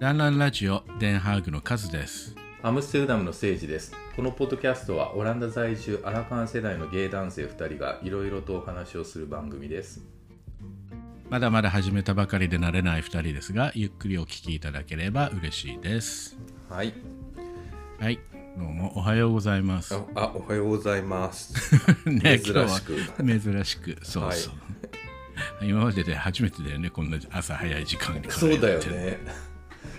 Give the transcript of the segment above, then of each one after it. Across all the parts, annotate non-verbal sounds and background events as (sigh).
ランランラジオデンハーグのカズです。アムステルダムの聖治です。このポッドキャストはオランダ在住アラカン世代のゲイ男性2人がいろいろとお話をする番組です。まだまだ始めたばかりで慣れない2人ですが、ゆっくりお聞きいただければ嬉しいです。はい。はい、どうもおはようございます。あ、あおはようございます。(laughs) ね、珍しく珍しく、そうそう。今までで初めてだよね、こんな朝早い時間にそうだよ。ね。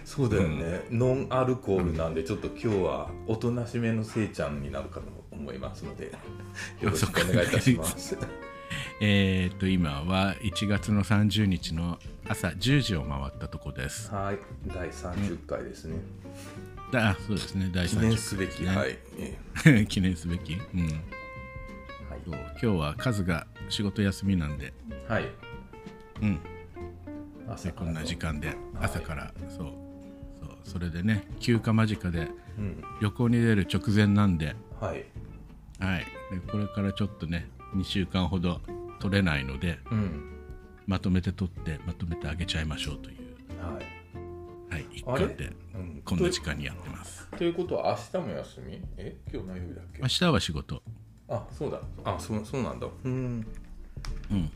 そうだよね、ノンアルコールなんでちょっと今日はおとなしめのせいちゃんになるかと思いますので (laughs) よろしくお願いいたします。(laughs) えーっと、今は1月の30日の朝10時を回ったとこです。はい、第30回ですね。だあそうですね、第記30念すべき、ねはい。え (laughs) 記念すべき。うん。はい。今日はカズが仕事休みなんで、はい。うん、朝こんな時間で朝から、そうそうそれでね休暇間近でうん。旅行に出る直前なんで,、はい。はい、でこれからちょっとね2週間ほど取れないのでうん。まとめて取ってまとめてあげちゃいましょうという、はい。はい、一あれ？環でうん。こんな時間にやってます。ということは明日も休み？え？今日何曜日だっけ？明日は仕事。あそうだ。あそうそうなんだ。うん。うん。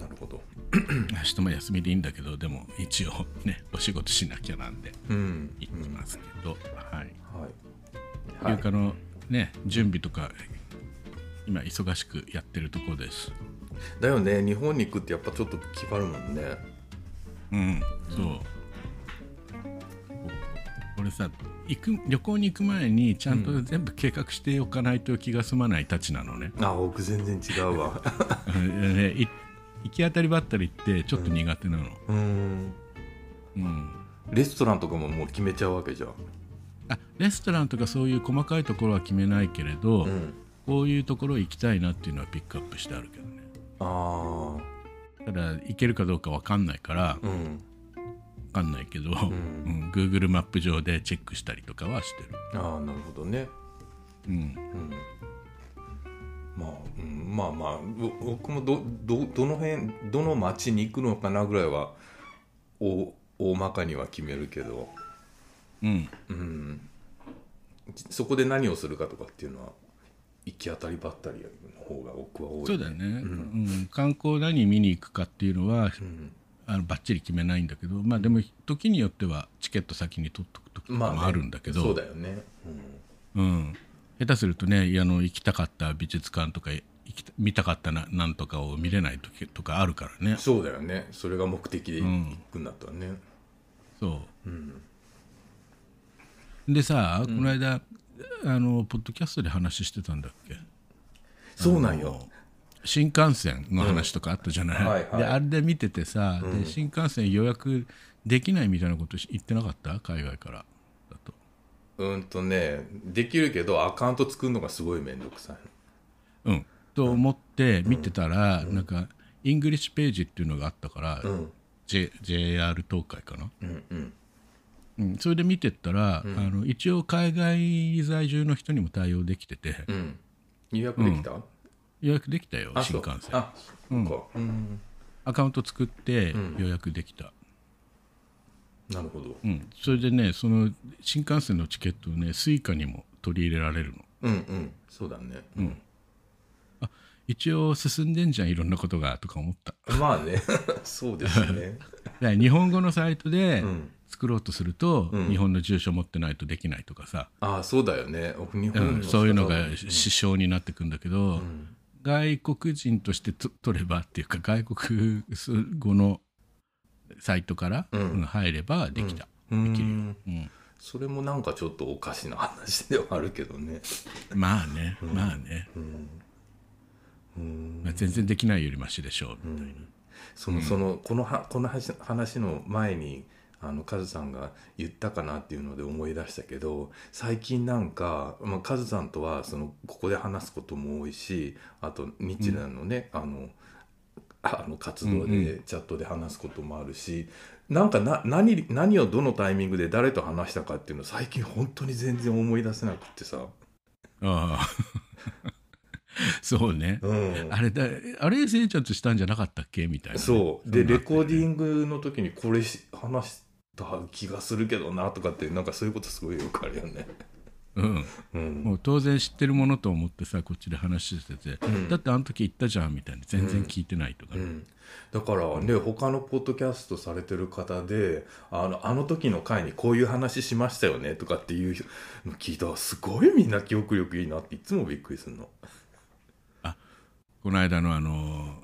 なるほど (clears throat) 明日も休みでいいんだけどでも一応ねお仕事しなきゃなんでうん。行きますけど、はい。はい。休暇のね準備とか今忙しくやってるところです。だよね。日本に行くってやっぱちょっと決まるもんね。うんそう。俺さ行く旅行に行く前にちゃんと全部計画しておかないと気が済まないたちなのね,あ僕全然違うわ。(laughs) ねい行き当たりばったりってちょっと苦手なの、うん。うん。レストランとかももう決めちゃうわけじゃん。あレストランとかそういう細かいところは決めないけれど、うん。こういうところ行きたいなっていうのはピックアップしてあるけどね。あただ行けるかどうか分かんないからあうん。分かんないけど、うん。Google マップ上でチェックしたりとかはしてる、ああなるほどね。うん、うんまあ、うん、まあまあぼ僕もどどどの辺どの町に行くのかなぐらいは大大まかには決めるけど、うん、うん、そこで何をするかとかっていうのは行き当たりばったりの方が僕は多い、そうだよね、うん。観光何見に行くかっていうのはうん、あのバッチリ決めないんだけどまあでも時によってはチケット先に取っとく時とかまあ、ね、もあるんだけど、そうだよね、うん、下手するとねあの行きたかった美術館とか行きた見たかったななんとかを見れない時とかあるからね。うん、そうだよね。それが目的で行くんだったらね、そう。うん。でさ、この間あのポッドキャストで話してたんだっけ？そうなんよ。新幹線の話とかあったじゃない,、うん。はいはい。であれで見ててさ、で新幹線予約できないみたいなこと言ってなかった？海外からうんとねできるけどアカウント作るのがすごい面倒くさいうん。と思って見てたら、なんかイングリッシュページっていうのがあったから、うん。J、JR 東海かな、うんうん。うん、それで見てったら、あの一応海外在住の人にも対応できてて、うん。予約できた、予約できたよあ新幹線。あそうん、アカウント作ってん。予約できた、なるほど。うん、それでねその新幹線のチケットをね Suica にも取り入れられるの。うんうん。そうだね。うん。一応進んでんじゃんいろんなことがとか思った。まあね。(laughs) そうですね。(laughs) 日本語のサイトでん。作ろうとすると、ん。日本の住所持ってないとできないとかさ、ああそうだよね。日う本ん、そういうのがうん。支障になってくんだけど、外国人としてと取ればっていうか外国語のサイトから、うん。うん入ればできた、うん。できるよ、うん。それもなんかちょっとおかしな話ではあるけどね。まあね、まあね、うん。まあ、全然できないよりマシでしょうみたいな、そのそのこのはこの話話の前にあのカズさんが言ったかなっていうので思い出したけど最近なんか、まあ、カズさんとはそのここで話すことも多いしあと日蘭のね、あのあの活動うんでチャットで話すこともあるし、なんかな何何をどのタイミングで誰と話したかっていうの最近本当に全然思い出せなくってさ、ああ。(laughs) そうね、うん、あれだあれせいちゃんとしたんじゃなかったっけ？みたいなね、そう。でレコーディングの時にこれし話した気がするけどなとかってなんかそういうことすごいよくあるよね。うん、うん。もう当然知ってるものと思ってさこっちで話してて、ん。だってあの時言ったじゃんみたいに全然聞いてないとか。ね、うん、だからね他のポッドキャストされてる方であのあの時の回にこういう話しましたよねとかっていうの聞いたらすごいみんな記憶力いいなっていつもびっくりするの。この間のあの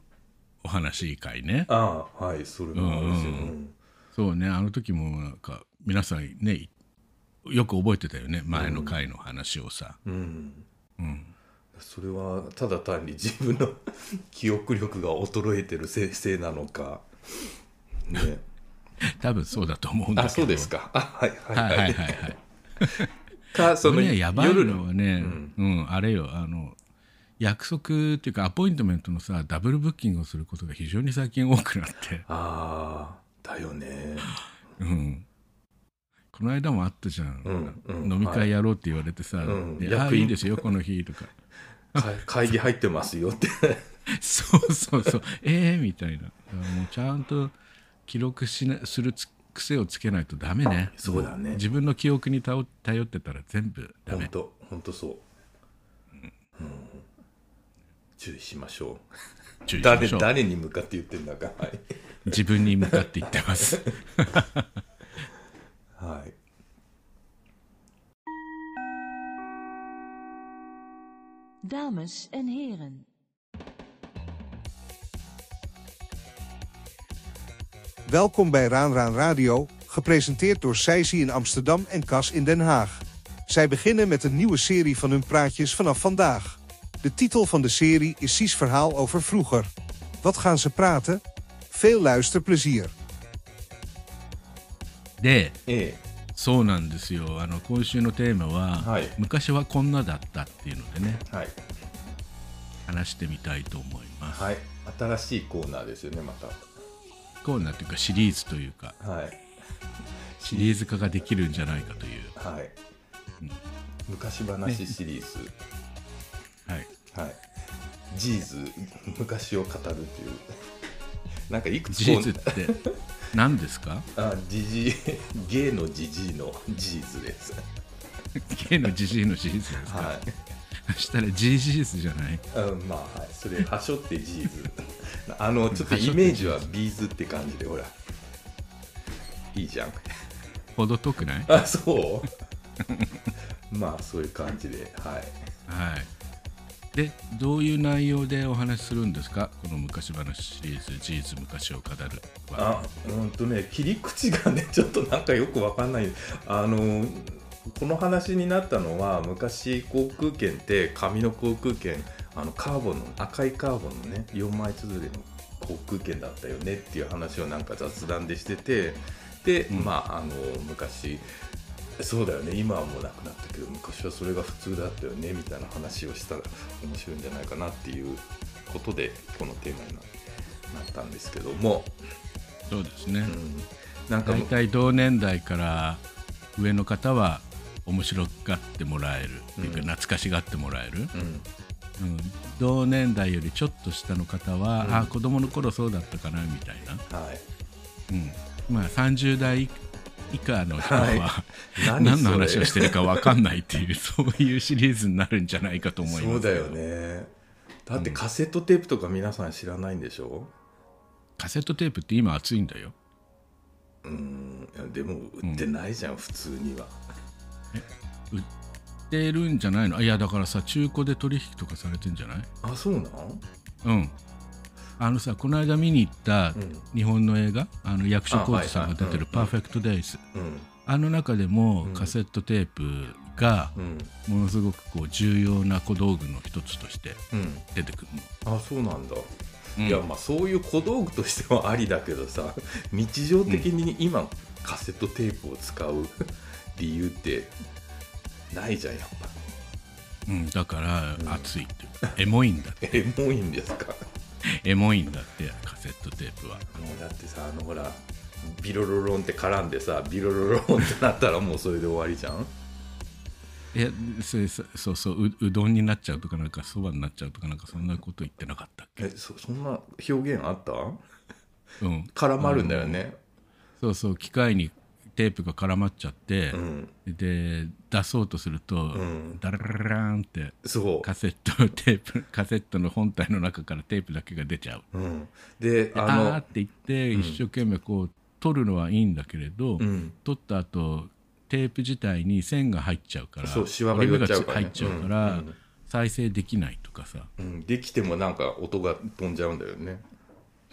お話し会ね。ああはいそれもあるし、うそうねあの時もなんか皆さんねよく覚えてたよね前の回の話をさ、うん。うん。それはただ単に自分の (laughs) 記憶力が衰えてるせいなのか。ね。(laughs) 多分そうだと思うんだけど。あそうですか。あはいはいはい。はい、はいはいはい。(laughs) かそのやばい夜のはね、うん。あれよあの約束っていうかアポイントメントのさダブルブッキングをすることが非常に最近多くなって、ああだよね。うん、この間もあったじゃん、うんうん。飲み会やろうって言われてさ「うん。でああ役員いいですよこの日」とか。か会議入ってますよって。(laughs) そうそうそう。ええみたいな。もうちゃんと記録しなするつ癖をつけないとダメね。そうだね。自分の記憶に頼頼ってたら全部ダメ。本当本当そう、うん。注意しましょう。注意しましょう。誰誰に向かって言ってんだか。はい、自分に向かって言ってますはい、Dames en heren. Welkom bij Raan Raan Radio, gepresenteerd door Seisi in Amsterdam en Cas in Den Haag. Zij beginnen met een nieuwe serie van hun praatjes vanaf vandaag. De titel van de serie is Cies verhaal over vroeger. Wat gaan ze praten? Veel luisterplezier. でええ。そうなんですよ。あの今週のテーマは、はい。昔はこんなだったっていうのでね。はい。話してみたいと思います、はい。新しいコーナーですよねまコーナーというかシリーズというか。たはい。シリーズ化ができるんじゃないかという。はい、うん。昔話シリーズ、はい。はい。 G's 昔を語るというなんかいくつ G's って何ですか？あジジイゲイのジジイの G's です。ゲイのジジイのシリーズですか、はい。そしたら GG's じゃない？うん、まあ、はい、それ、はしょって G's。(laughs) あの、ちょっとイメージはビーズって感じで、ほら。いいじゃん。ほど遠くない？あ、そう？(laughs) まあ、そういう感じで、はい。はいでどういう内容でお話しするんですか？この昔話シリーズ「事実昔を語る。は」あ、うんとね、切り口がね、(laughs) ちょっとなんかよくわかんない。あの、この話になったのは、昔航空券って、紙の航空券、あのカーボンの、赤いカーボンのね、4枚綴りの航空券だったよねっていう話をなんか雑談でしてて、で、うん。まあ、あの、昔、そうだよね。今はもうなくなったけど昔はそれが普通だったよねみたいな話をしたら面白いんじゃないかなっていうことでこのテーマにななったんですけども、そうですね、うん、なんか大体同年代から上の方は面白がってもらえるっていうかうん。懐かしがってもらえる、うん。うん。同年代よりちょっと下の方は、うん。あ子供の頃そうだったかなみたいな、はい。うん。まあ、30代以下の人は、はい。何の話をしてるか分かんないっていう (laughs) そういうシリーズになるんじゃないかと思いますそうだよね。だってカセットテープとか皆さん知らないんでしょ？カセットテープって今熱いんだよ。うん。でも売ってないじゃん、普通には。売ってるんじゃないの？あいやだからさ中古で取引とかされてんじゃない？あそうなん？うんあのさこの間見に行ったうん日本の映画、あの役所広司さんが出てる「あはいはい。パーフェクト・デイズ」うん。あの中でもうん。カセットテープがうん。ものすごくこう重要な小道具の一つとしてうん。出てくるあそうなんだ。の、いやまあそういう小道具としてはありだけどさ (laughs) 日常的に今カセットテープを使う (laughs) 理由ってないじゃんやっぱ。うん、だから熱いっていう。エモいんだって。(laughs) エモいんですか (laughs) エモいんだってカセットテープは。もうだってさあのほらビロロロンって絡んでさビロロロンってなったらもうそれで終わりじゃん？(laughs) いやそれそそうそうううどんになっちゃうとかなんかそばになっちゃうとかなんかそんなこと言ってなかったっけ？えそそんな表現あった？うん。絡まるんだよね。そうそう機械にテープが絡まっちゃって、うん。で出そうとすると、ん。ダラララーンってそカセットテープ (laughs) カセットの本体の中からテープだけが出ちゃう。う、うん、でああのーって言って一生懸命こう取るのはいいんだけれど、うん。取った後テープ自体に線が入っちゃうからそうシワが寄っちゃうからね。入っちゃうから、再生できないとかさ。うん、できてもなんか音が飛んじゃうんだよね、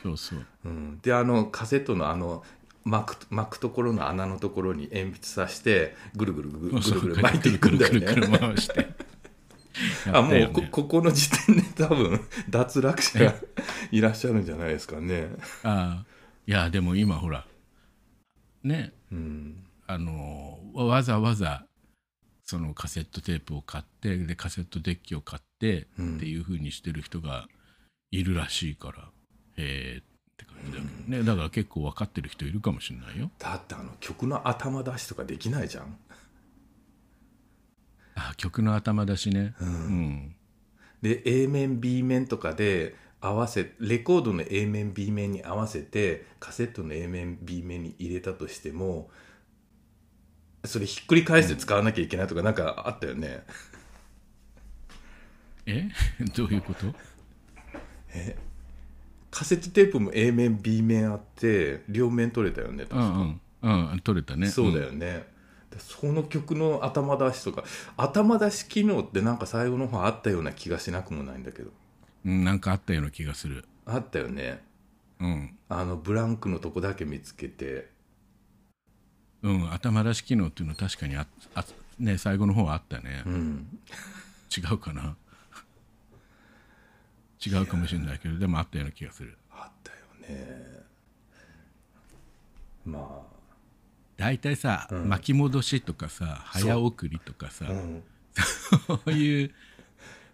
そうそう。うん、であのカセットのあの巻く巻くところの穴のところに鉛筆さしてぐるぐるぐるぐるぐる巻いていくんだよね。る回してあもうこここの時点で多分脱落者がいらっしゃるんじゃないですかねああいやでも今ほらねうんあのわざわざそのカセットテープを買ってでカセットデッキを買ってうんっていう風にしてる人がいるらしいからへえって感じだけどね。だから結構分かってる人いるかもしれないよ。だってあの曲の頭出しとかできないじゃん。あ曲の頭出しね。うん、で A 面 B 面とかで合わせレコードの A 面 B 面に合わせてカセットの A 面 B 面に入れたとしてもそれひっくり返して使わなきゃいけないとかなんかあったよね、え？(laughs) どういうこと？カセットテープも A 面 B 面あって両面取れたよね確か、うんうん。うん取れたね。そうだよね、でその曲の頭出しとか頭出し機能ってなんか最後の方あったような気がしなくもないんだけど。うん、うんなんかあったような気がする。あったよね。うん。あのブランクのとこだけ見つけて。うん頭出し機能っていうのは確かにああね最後の方はあったね、うん。違うかな違うかもしれないけどでもあったような気がする。あったよね。まあ。大体さ、巻き戻しとかさ早送りとかさうん、そういう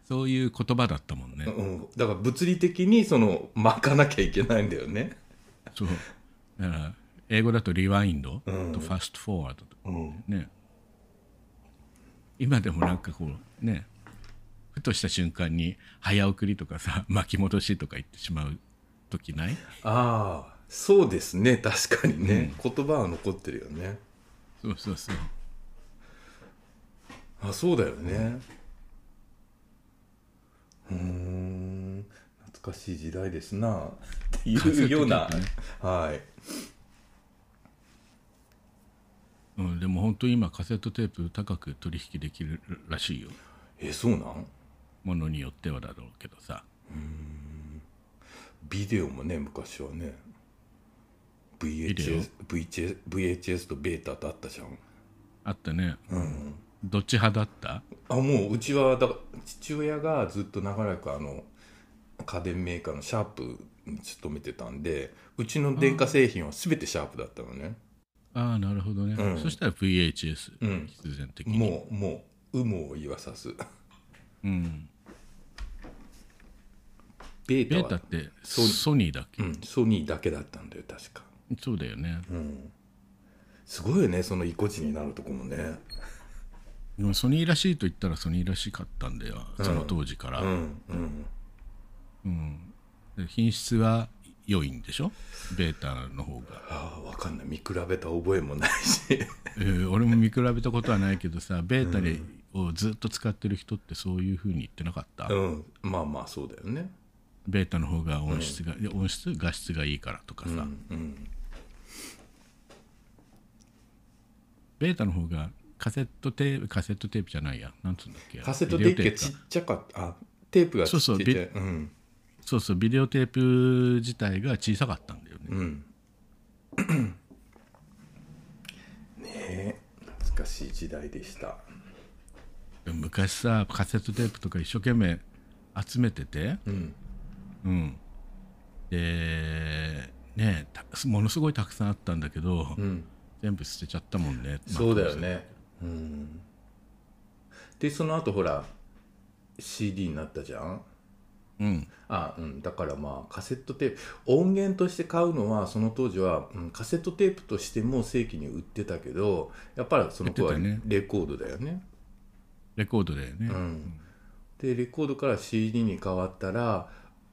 そういう言葉だったもんね、うん、だから物理的にその巻かなきゃいけないんだよね。そう。だから英語だとリワインドとうん。ファストフォワードとかうん。ね。今でもなんかこうねふとした瞬間に早送りとかさ (laughs) 巻き戻しとか言ってしまう時ない？ああそうですね。確かにね、言葉は残ってるよね。そうそうそう。あそうだよね。うーん懐かしい時代ですな。っていうような、はい。うん、でも本当に今カセットテープ高く取引できるらしいよ。えそうなん？ものによってはだろうけどさ。ビデオもね昔はね。VHS, VHS, VHS とベータとあったじゃん。あったね、どっち派だった？あもううちはだから父親がずっと長らくあの家電メーカーのシャープに勤めてたんでうちの電化製品は全てシャープだったのね。ああなるほどね、うん。そしたら VHS、うん。必然的に。もうもう有無を言わさずうん、ベータってソニーソニー。だっけ、うん、ソニーだけだったんだよ確か。そうだよね、すごいよねその意固地になるとこもね。でもソニーらしいと言ったらソニーらしかったんだよその当時から、うんうん。で品質は良いんでしょ？ベータの方が、ああ分かんない。見比べた覚えもないし。(laughs) えー俺も見比べたことはないけどさベータで、をずっと使ってる人ってそういうふうに言ってなかった、うん。まあまあそうだよね。ベータの方が音質が、いや音質画質がいいからとかさ、うんベータの方がカセットテープカセットテープじゃないや。なんつうんだっけ？カセットテープがちっちゃかった。あテープがちっちゃい。そうそうビうん。そうそうビデオテープ自体が小さかったんだよね、うん。ねえ懐かしい時代でしたでも昔さカセットテープとか一生懸命集めててうん。うん。でねたものすごいたくさんあったんだけど、うん。全部捨てちゃったもんね、まあそうだよね。うん。でその後ほら CD になったじゃん？うん。あうん、だからまあカセットテープ音源として買うのはその当時は、うん、カセットテープとしても正規に売ってたけどやっぱりその子はレコードだよねレコードだよね、うん。でレコードから CD に変わったら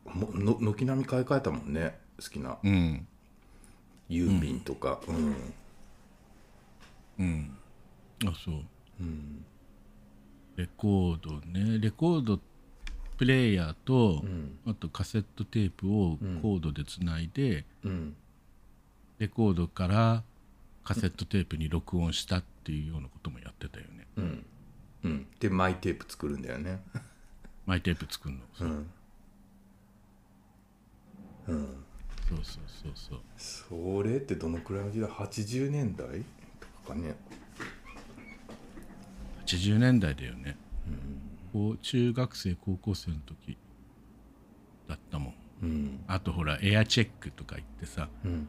軒並み買い替えたもんね。好きな。うん。郵便とか、うん。うん。あそう。うん。レコードね。レコードプレイヤーと、うん。あとカセットテープをうんコードでつないで、うん。レコードからカセットテープに録音したっていうようなこともやってたよね。うんうん。でマイテープ作るんだよね。(laughs) マイテープ作るの、そううん。うん。そうそうそうそう。それってどのくらいの時代？80年代？とかね。80年代だよね、こう中学生高校生の時。だったもん。うん。あとほらエアチェックとか言ってさ。うん。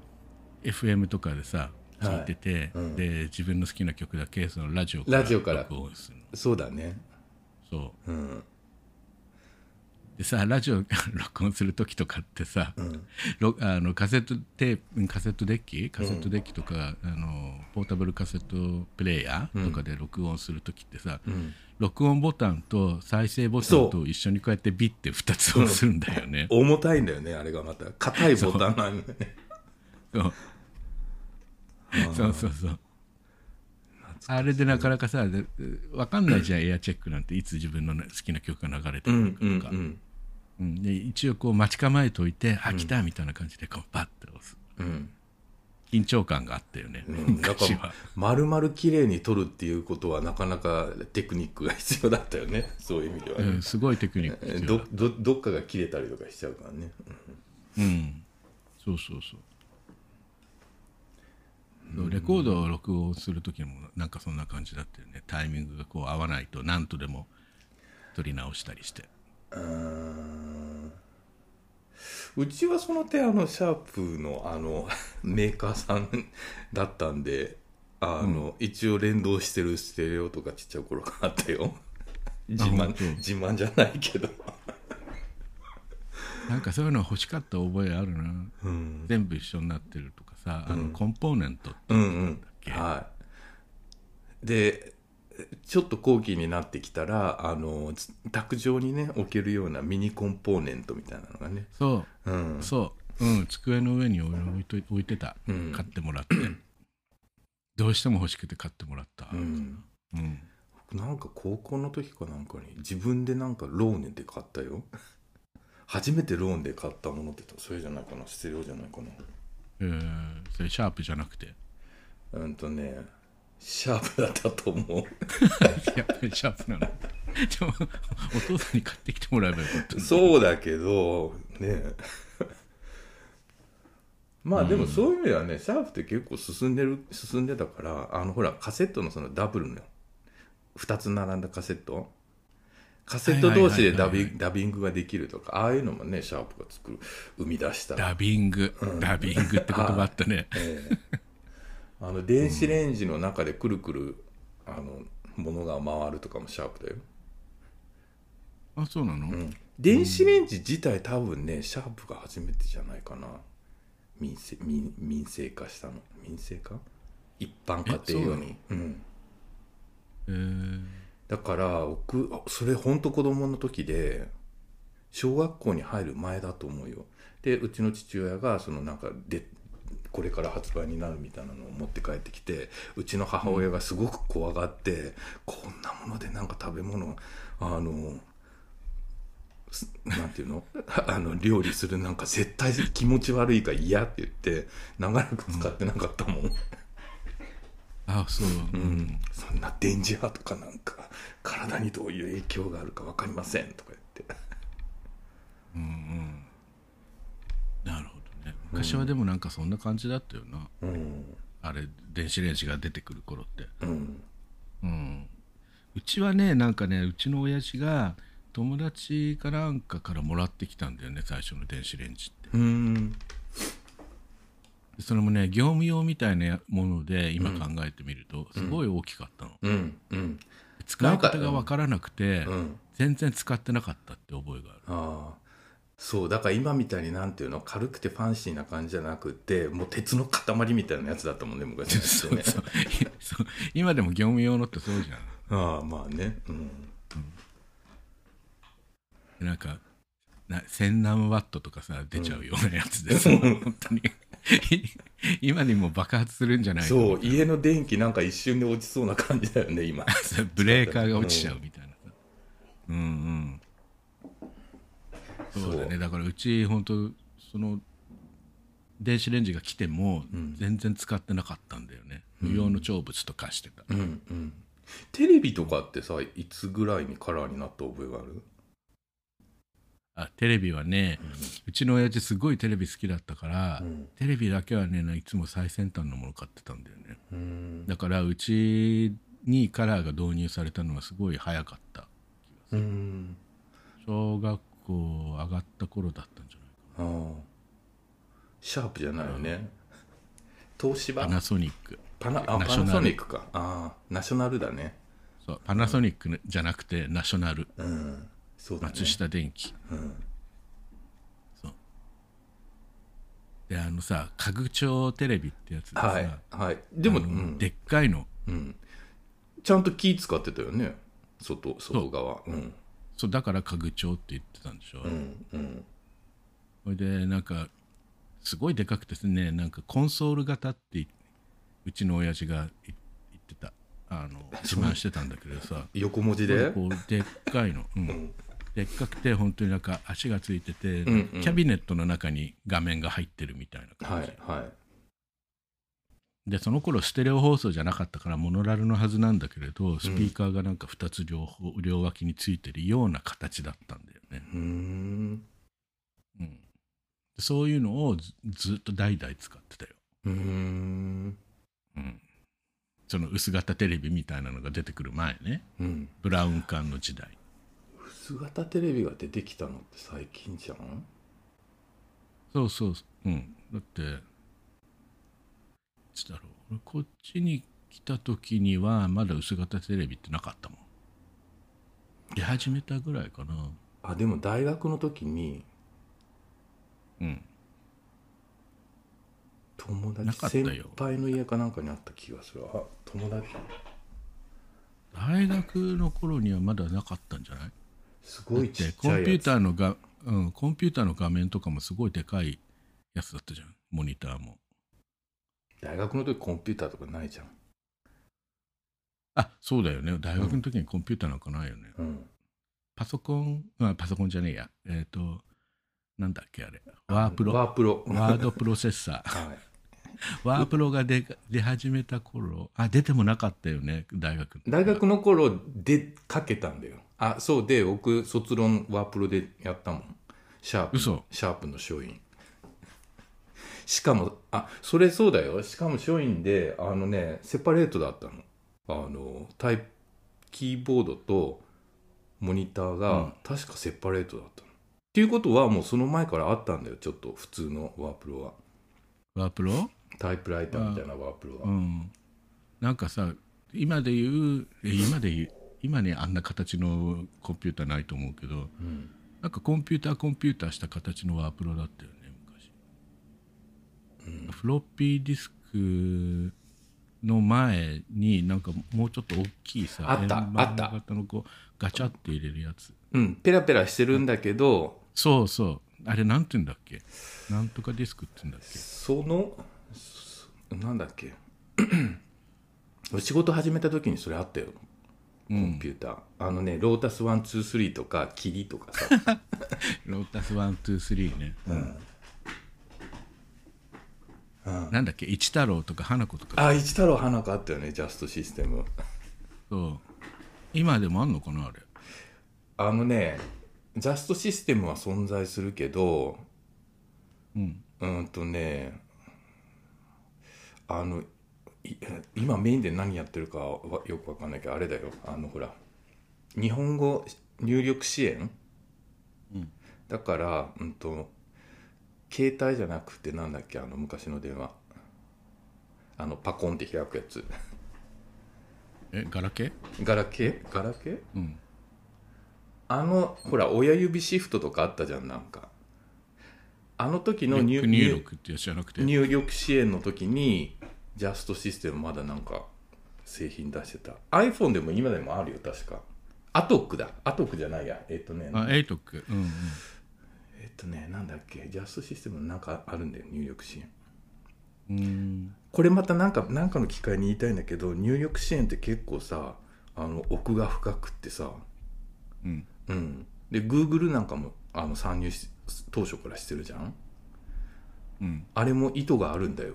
FM とかでさはい聞いてて、うん。で自分の好きな曲だけそのラジオからラジオから。録音するの。そうだね。そう。うん。でさラジオ (laughs) 録音する時とかってさ、うん。ろあのカセットテープカセットデッキ？カセットデッキとか、あのポータブルカセットプレイヤーとかで録音する時ってさ、うん。録音ボタンと再生ボタンと一緒にこうやってビッて2つ押すんだよね。重たいんだよねあれがまた。硬いボタンなんだよね。そうそうそうそう。あれでなかなかさで分かんないじゃんエアチェックなんて。いつ自分の好きな曲が流れてるかとか、んうんうんで一応こう待ち構えといてあ来たみたいな感じでこうパッて押す。うん。緊張感があったよね、うん。だから丸々綺麗に撮るっていうことはなかなかテクニックが必要だったよね。(laughs) そういう意味ではね。うん、すごいテクニックどどどっかが切れたりとかしちゃうからね。うん。そうそうそうそうレコードを録音する時もなんかそんな感じだったよね。タイミングがこう合わないと何とでも取り直したりして。うーん。うちはその点あのシャープのあの (laughs) メーカーさんだったんであの、一応連動してるステレオとかちっちゃい頃があったよ。(laughs) 自慢自慢じゃないけど。なんかそういうの欲しかった覚えあるな。うん。全部一緒になってるとかさ、あのコンポーネントってうんうん。け？はい。でちょっと後期になってきたらあのつ卓上にね置けるようなミニコンポーネントみたいなのがね。そう。うん。そう、うん、机の上に置いとい置いてた、うん。買ってもらって。(clears throat) どうしても欲しくて買ってもらった、うん。うん。なんか高校の時かなんかに自分でなんかローンで買ったよ。初めてローンで買ったものってそれじゃないかな。ステレオじゃないかなえーそれシャープじゃなくて？うんとねシャープだったと思う。(laughs) やっぱりシャープなの。(laughs) でもお父さんに買ってきてもらえばよかった。そうだけどね。(laughs) まあでもそういう意味ではね、シャープって結構進んでる進んでたからあのほらカセットのそのダブルの2つ並んだカセットカセット同士でダビ,、ダビングができるとかああいうのもねシャープが作る生み出した。ダビング、ダビングって言葉あったね。(laughs) ええ。あの電子レンジの中でくるくるあのものが回るとかもシャープだよ、あそうなの、うん、電子レンジ自体多分ねシャープが初めてじゃないかな。民生民民生化したの。民生化？一般家庭用に。うん。え。ーだから僕それ本当子供の時で小学校に入る前だと思うよ。でうちの父親がそのなんかでこれから発売になるみたいなのを持って帰ってきてうちの母親がすごく怖がって、こんなものでなんか食べ物あのなんていうの？(laughs) あの料理するなんか絶対気持ち悪いから嫌って言って長らく使ってなかったもん、あそう、うん。そんな電磁波とかなんか体にどういう影響があるか分かりませんとか言って。なるほどね。昔はでもなんかそんな感じだったよな、うん。あれ電子レンジが出てくる頃って。うん。うん。うちはねなんかねうちの親父が友達かなんかからもらってきたんだよね最初の電子レンジって。うん。でそれもね業務用みたいなもので今考えてみるとすごい大きかったの、うんうん。使い方が分からなくてうん。全然使ってなかったって覚えがある。ああ。そうだから今みたいになんていうの軽くてファンシーな感じじゃなくてもう鉄の塊みたいなやつだったもんね昔ね。うそうそう。(laughs) 今でも業務用のってそうじゃん。ああまあね。うん。なんかな千何ワットとかさ出ちゃうようなやつでさ、本当に (laughs) 今にも爆発するんじゃないかそう家の電気なんか一瞬で落ちそうな感じだよね今。(laughs) ブレーカーが落ちちゃうみたいな。さうんうん。そうだね。だからうち本当その電子レンジが来ても全然使ってなかったんだよね、無用の長物とかしてた、うんうん。テレビとかってさいつぐらいにカラーになった覚えがある？あテレビはね、うちの親父すごいテレビ好きだったから、ん。テレビだけはねいつも最先端のもの買ってたんだよね。うん。だからうちにカラーが導入されたのはすごい早かったうん。小学校上がった頃だったんじゃないかああ。シャープじゃないよね。東芝？パナソニックパナナソニックか。ああ。ナショナルだね。そうパナソニックじゃなくてナショナル。うんそうだね。松下電器。うん。そう。であのさ家具調テレビってやつでさ、はいはい。でも、でっかいの。うん、ちゃんと気使ってたよね。外外側。う。ん。そうだから家具調って言ってたんでしょ、うんうん。それでなんかすごいでかくてねなんかコンソール型ってうちの親父がい言ってた。あの自慢してたんだけどさ。(laughs) 横文字で？こうでっかいの、うんでっかくて本当になんか足がついてて、んうん。キャビネットの中に画面が入ってるみたいな感はじ、いはい。でその頃ステレオ放送じゃなかったからモノラルのはずなんだけれどスピーカーがなんか2つ両方両脇についてるような形だったんだよね、うーん。うん、でそういうのをずずっと代々使ってたよ。うーん。うん、その薄型テレビみたいなのが出てくる前ね。うん。ブラウン管の時代薄型テレビが出てきたのって最近じゃん？そうそう。うん。だっていつだろう。俺こっちに来た時にはまだ薄型テレビってなかったもん。出始めたぐらいかな。あでも大学の時にうん。友な達先輩の家かなんかにあった気がする。あ友達？大学の頃にはまだなかったんじゃない？すごいちでっちゃいコンピューターのが、うん、コンピューターの画面とかもすごいでかいやつだったじゃん。モニターも。大学の時コンピューターとかないじゃん。あそうだよね。大学の時にコンピューターなんかないよね、うん。パソコン、あパソコンじゃねえや。えっ、と、なんだっけあれ。ワープロ。ワープロ。ワードプロセッサー。はいワープロが出出始めた頃、あ、出てもなかったよね、大学。大学の頃でかけたんだよ。あそうで僕卒論ワープロでやったもん。シャープ嘘。シャープの書院しかもあそれそうだよ。しかも書院であのねセパレートだったの。あのタイプキーボードとモニターうん。が確かセパレートだったの、っていうことはもうその前からあったんだよちょっと普通のワープロは。ワープロ？タイプライターみたいなワープロは、うん。なんかさ、今で言う、え今で言う、今にあんな形のコンピューターないと思うけど、うんなんかコンピューターコンピューターした形のワープロだったよね、昔。フロッピーディスクの前になんかもうちょっと大きいさ、あったあった型のこうガチャって入れるやつ。うん、ペラペラしてるんだけどそうそう。あれなんて言うんだっけ？なんとかディスクって言うんだっけ？そのそなんだっけ？(coughs) 仕事始めた時にそれあったよ。コンピューター、あのねロータス123とかキリとかさ。(laughs) ロータス1、2、3ね。なんだっけ？一太郎とか花子とか。あ一太郎花子あったよね。ジャストシステム。そう。今でもあんのかなあれ？あのねジャストシステムは存在するけどうん。うんとねあのい今メインで何やってるかはよくわかんないけどあれだよ。あのほら日本語入力支援、うん。だから、うん、と携帯じゃなくてなんだっけあの昔の電話。あのパコンって開くやつ。え、ガラケー？ガラケー？ガラケー？うん。あのほら親指シフトとかあったじゃんなんかあの時の入入力ってやつじゃなくて。入力支援の時にジャストシステムまだなんか製品出してた。iPhone でも今でもあるよ確か。アトックだ。アトックじゃないや。えっ、とね。あ、エイトック。うんうん。えっ、とねなんだっけ。ジャストシステムなんかあるんだよ入力支援。うん。これまたなんかなんかの機会に言いたいんだけど入力支援って結構さあの奥が深くってさ。うん。うん。で Google なんかもあの参入し当初からしてるじゃん？うん。あれも意図があるんだよ。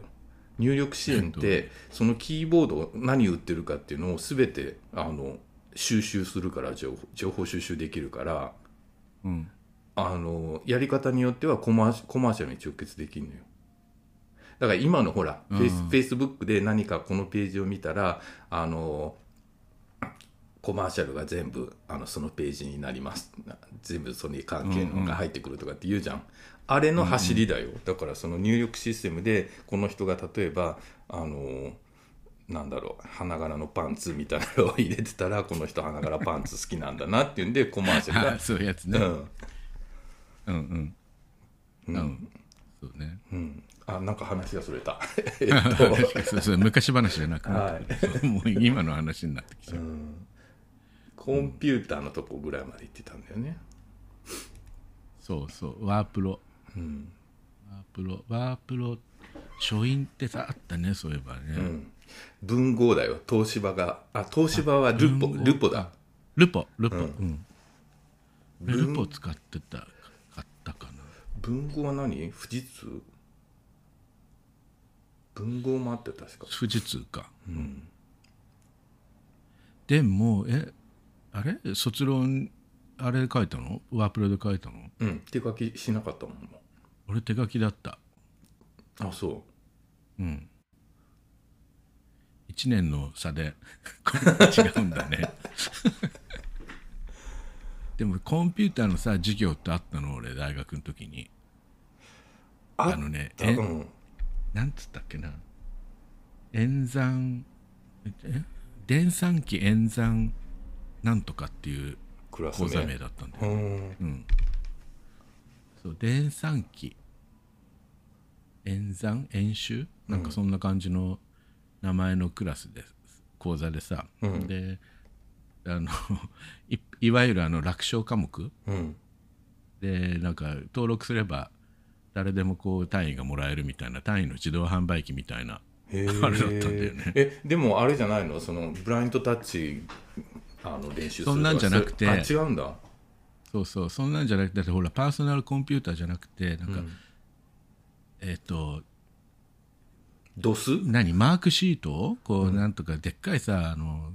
入力支援っえてそのキーボード何打ってるかっていうのを全てあの収集するから情報収集できるからうん。あのやり方によってはコマーシコマーシャルに直結できるのよ。だから今のほら、うん。フェイスブックで何かこのページを見たらあのコマーシャルが全部あのそのページになります。全部それに関係のが入ってくるとかって言うじゃん、あれの走りだよ、だからその入力システムでこの人が例えばあのなんだろう花柄のパンツみたいなのを入れてたらこの人花柄パンツ好きなんだなっていうんでコマーシャルが。あ (laughs) そういうやつね、うん。うんうん。うん、そうね。うん、あなんか話がそれた。え (laughs) っ確と、かにそうそう昔話じゃなくなってくる、(laughs) もう今の話になってきちゃう、うん、コンピューターのとこぐらいまで行ってたんだよね。そうそう。ワープロ。うん、ワープロ。ワープロ書院ってさあったねそういえばね、うん、文豪だよ。東芝が。あ東芝はルポルポだ。ルポルポ。う、うん。ん俺ルポ使ってた買ったかな。文豪は何？富士通？文豪もあって確か。富士通か。うん。でもえあれ？卒論あれで書いたの？ワープロで書いたの？うん。手書きしなかったもんも俺手書きだった。うあそう。ん。1年の差で (laughs) こんな違うんだね。(laughs) でもコンピューターのさ授業ってあったの？俺大学の時に。うあのねえ？あうん。なんつったっけな？演算え？電算機演算なんとかっていう講座名名だったんだよ、うん。うん、そう電算機。演算？演習？なんかそんな感じの名前のクラスで講座でさ、うん。であのいいわゆるあの楽勝科目？うん。でなんか登録すれば誰でもこう単位がもらえるみたいな単位の自動販売機みたいなへあれだったんだよね。えでもあれじゃないの？そのブラインドタッチあの練習するとか。そんなんじゃなくて。あ違うんだ。そうそう。そんなんじゃなくてだってほらパーソナルコンピューターじゃなくてなんか、うん。えっ、とドス？何？マークシート？をこう、なんとかでっかいさあの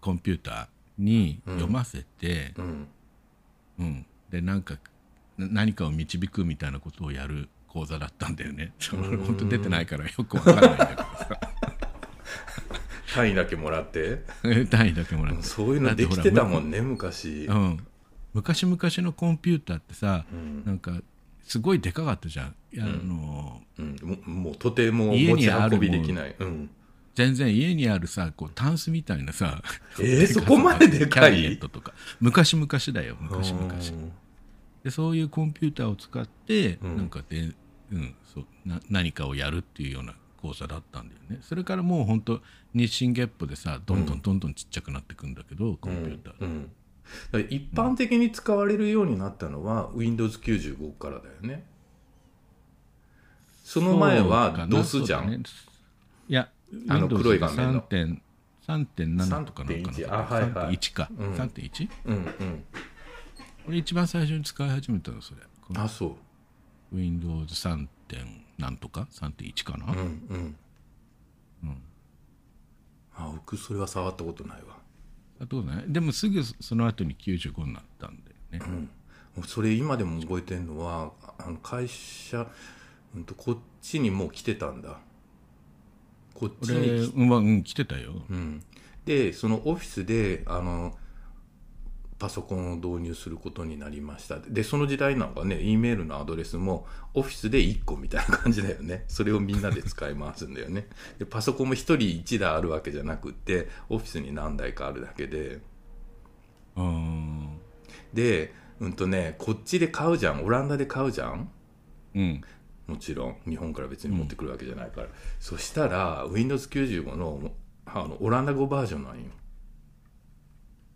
コンピューターに読ませて、うん。うん。でなんかな何かを導くみたいなことをやる講座だったんだよね。俺 (laughs) 本当出てないからよくわかんないんだけどさ単位だけもらって。単位だけもらって。そういうのできてたもんね昔。うん、昔々のコンピューターってさ、ん。なんかすごいでかかったじゃん。あのうん、ももうとても家持ちにある運びできない、うん、全然家にあるさこうタンスみたいなさえーそこまででかい？キャビネットとか。昔々だよ昔々。うん。でそういうコンピューターを使って、うん。なんかで、うん、そうな何かをやるっていうような講座だったんだよね。それからもう本当日進月歩でさどんどんどんどんちっちゃくなってくんだけど、コンピューター、うん。一般的に使われるようになったのは Windows95 からだよね。その前は DOS じゃん、ね。いやあの黒い画面の。3. 3.7とかなんかな。3.1あはいはい。3.1か、うん。3.1? うんうん。俺一番最初に使い始めたのそれ。あそう。Windows3. なんとか3.1かな、うんうん。あ僕それは触ったことないわ。あとねでもすぐその後に95になったんだよね、もうそれ今でも覚えてるのはあの会社、うん、とこっちにもう来てたんだ。こっち俺に来うん来てたよ。うん、でそのオフィスであのパソコンを導入することになりました。でその時代なんかね E メールのアドレスもオフィスで1個みたいな感じだよね。それをみんなで使い回すんだよね。(laughs) でパソコンも1人1台あるわけじゃなくってオフィスに何台かあるだけで。うん。でうんとねこっちで買うじゃん。オランダで買うじゃん。うん。もちろん。日本から別に持ってくるわけじゃないから、そしたら Windows95 のあのオランダ語バージョンなんよ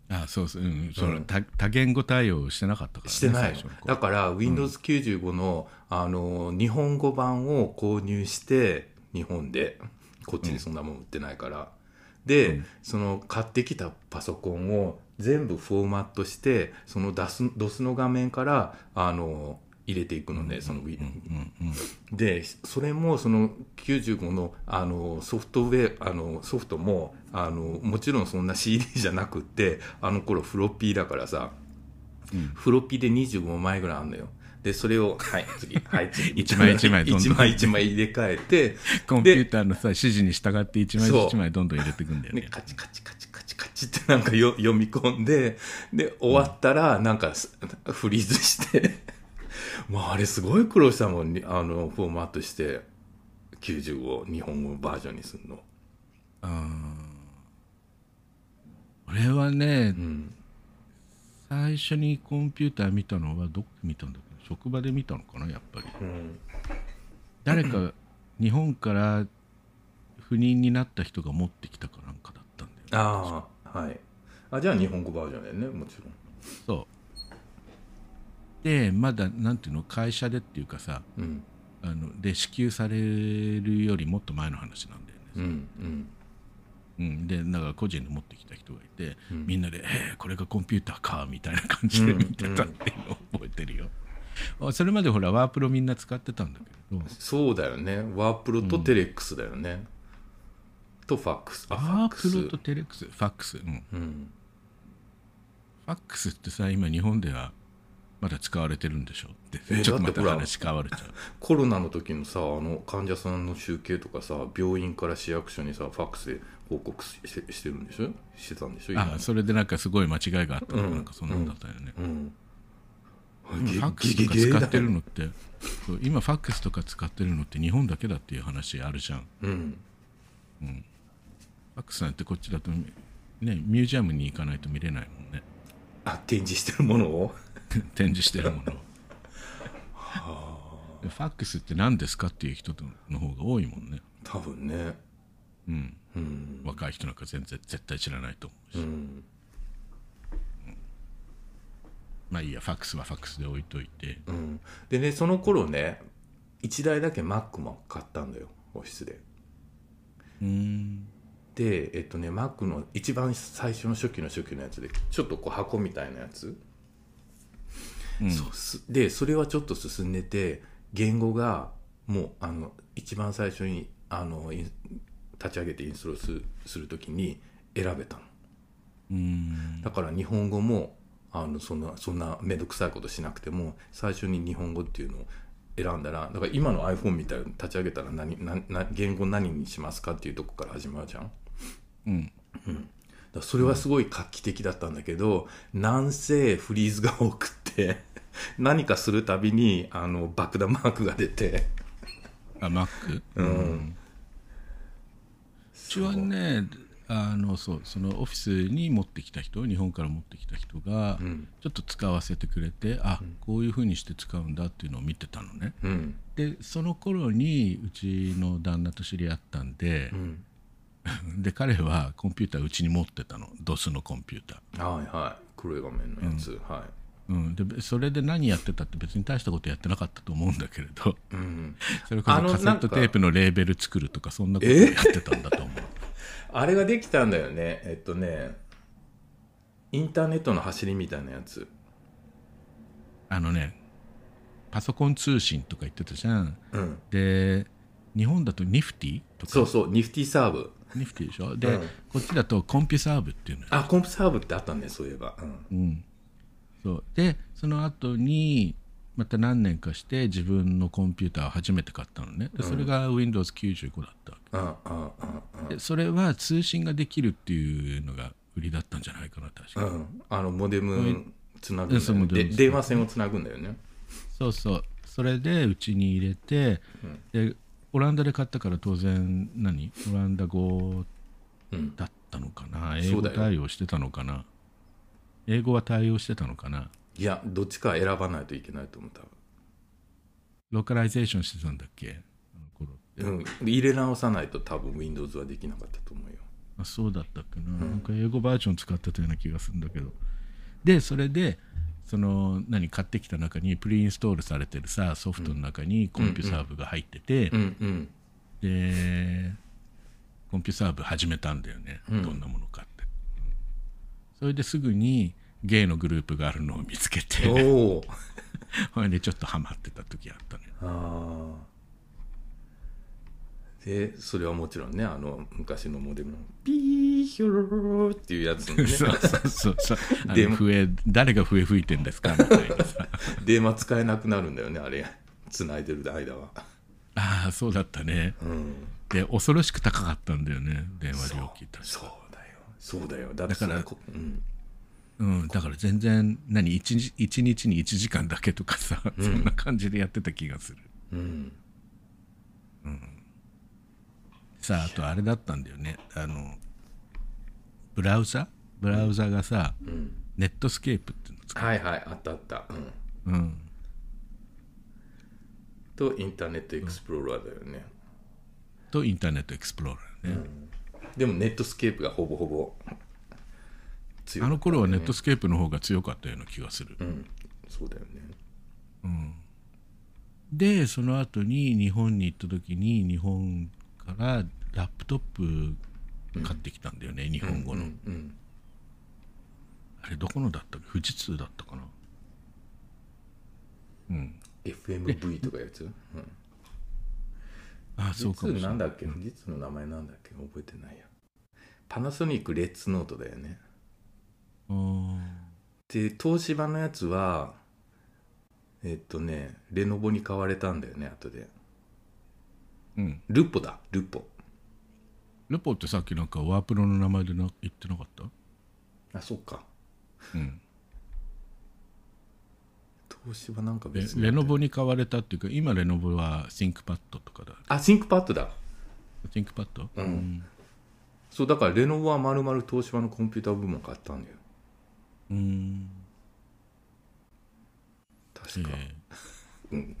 あそうそう、うん、その多多言語対応してなかったから、ね、してない。だから Windows95 の,、あの日本語版を購入して日本でこっちにそんなもん売ってないから、で、その買ってきたパソコンを全部フォーマットしてその DOS, DOS の画面からあの入れていくのね、その Win- でそれもその95のあのソフトウェアあのソフトもあのもちろんそんな CD じゃなくってあの頃フロッピーだからさ、フロッピーで25枚ぐらいあるのよ。でそれをはい次 (laughs) はい次一枚一枚どんどん。一枚一枚入れ替えて (laughs) コンピューターのさ指示に従って一枚そう。一枚どんどん入れていくんだよね。ねカチカチカチカチカチってなんかよ読み込んでで終わったらなんかす (laughs) フリーズしてまああれすごい苦労したもんにあのフォーマットして95日本語バージョンにするの。俺はね、ん。最初にコンピューター見たのはどこで見たんだっけ？職場で見たのかなやっぱり。うん。誰か (clears throat) 日本から赴任になった人が持ってきたかなんかだったんだよね。ああはい。あじゃあ日本語バージョンだよねもちろん。そうでまだなんていうの会社でっていうかさうん。あので支給されるよりもっと前の話なんだよね。うんうん。うん、でだから個人で持ってきた人がいて、みんなで「えーこれがコンピューターか」みたいな感じで見てたっていうのを覚えてるよ、あそれまでほらワープロみんな使ってたんだけど。そうだよね。ワープロとテレックスだよね、とファックス。ワープロとテレックス。ファックス。うん。フうん。ァックスってさ今日本ではまだ使われてるんでしょって。えちょっとまた話変わるじゃん。(laughs) コロナの時のさあの患者さんの集計とかさ病院から市役所にさファックスで報告ししてしてるんでしょ？してたんでしょ？あそれでなんかすごい間違いがあったとか、うん。なんかそんなんだったよね、うん。今ファックスとか使ってるのってそう今ファックスとか使ってるのって日本だけだっていう話あるじゃん。うん。ファックスなんてこっちだとねミュージアムに行かないと見れないもんね。あ展示してるものを？(laughs) 展示してるものファックスって何ですかっていう人の方が多いもんね。多分ね。うん。うん。若い人なんか全然絶対知らないと思うし、うん。まあいいやファックスはファックスで置いといて。うん。でねその頃ね1台だけ Mac も買ったんだよオフィスで。うーん。でえっとね Mac の一番最初の初期の初期のやつでちょっとこう箱みたいなやつ、そうすでそれはちょっと進んでて言語がもうあの一番最初にあの立ち上げてインストールするする時に選べたの。うーん。だから日本語もあのそんなそんな面倒くさいことしなくても最初に日本語っていうのを選んだらだから今の iPhone みたいに立ち上げたら何なな言語何にしますかっていうとこから始まるじゃん。うん。だからそれはすごい画期的だったんだけど、なんせフリーズが多くって何かするたびにあの爆弾マークが出て。あ Mac うん。うちはねあのそうそのオフィスに持ってきた人日本から持ってきた人がん。ちょっと使わせてくれて、あこういうふうにして使うんだっていうのを見てたのね。うん。でその頃にうちの旦那と知り合ったんでう、ん。(laughs) で彼はコンピューターうちに持ってたの。DOS のコンピューター、はいはい。黒い画面のやつ、はうん、でそれで何やってたって別に大したことやってなかったと思うんだけれど。い、うん、それこそカセットテープのレーベル作るとかそんなことやってたんだと思う。(laughs) あれができたんだよね。えっとねインターネットの走りみたいなやつ。あのねパソコン通信とか言ってたじゃん。でうん。日本だとニフティとか。そうそうニフティサーブ。ニフティでしょ？で、うん。こっちだとコンピュサーブっていうのよ。あコンプサーブってあったねそういえば、うん。うん、そう。でその後にまた何年かして自分のコンピューターを初めて買ったのね。でそれが Windows95 だったわうんうんうんけでそれは通信ができるっていうのが売りだったんじゃないかな確か、うん。あのモデムつなぐね。電話線をつなぐんだよね。そうそう。それでうちに入れて、でオランダで買ったから当然何？オランダ語うん。だったのかな？英語そうだよ。対応してたのかな？英語は対応してたのかな？いやどっちか選ばないといけないと思ったローカライゼーションしてたんだっけ？あの頃って。うん。入れ直さないと多分 Windows はできなかったと思うよ。あそうだったっけな,、なんか英語バージョン使ってたような気がするんだけど。でそれでその何買ってきた中にプリインストールされてるさソフトの中に CompuServe が入ってて、うんうんでコンピュサーブ始めたんだよね、うん。どんなものかそれですぐにゲイのグループがあるのを見つけてそれ (laughs) でちょっとハマってた時あったねああでそれはもちろんねあの昔のモデルの「ピーヒョロロロ」っていうやつのねそうそうそうで笛誰が笛吹いてんですかみたいなさ電話使えなくなるんだよねあれ繋いでる間はああそうだったねうんで恐ろしく高かったんだよね電話料金確そうかだよそうだよ。だってだからうん。うん、だから全然何一日一日に1時間だけとかさ、そんな感じでやってた気がする。うん。さああとあれだったんだよね。あのブラウザ？ブラウザがさ、うん。ネットスケープっていうの使う、はいはいあったあった。うん。うん、と Internet Explorer だよね。とインターネットエクスプローラーね、でも Netscape がほぼほぼ強かったあの頃は Netscape の方が強かったような気がする、うんそうだよね。でその後に日本に行った時に日本からラップトップ買ってきたんだよね、日本語の、うんうんあれどこのだったっけ富士通だったかな？うん。FMV とかやつ、うん、あそうかもしれなんだっけ？実の名前なんだっけ？覚えてないやパナソニックレッツノートだよね。で東芝のやつはえっとねレノボに買われたんだよね後で。うん。ルポだルポ。ルポってさっきなんかワープロの名前でな言ってなかった？あそうか。うん。東芝なんかで別レノボに買われたっていうか今 Lenovo は ThinkPad とかだ。あシンクパッドだ。シンクパッド？うんそうだから Lenovo はまるまる東芝のコンピューター部門買ったんだよ。うん。確か、え。え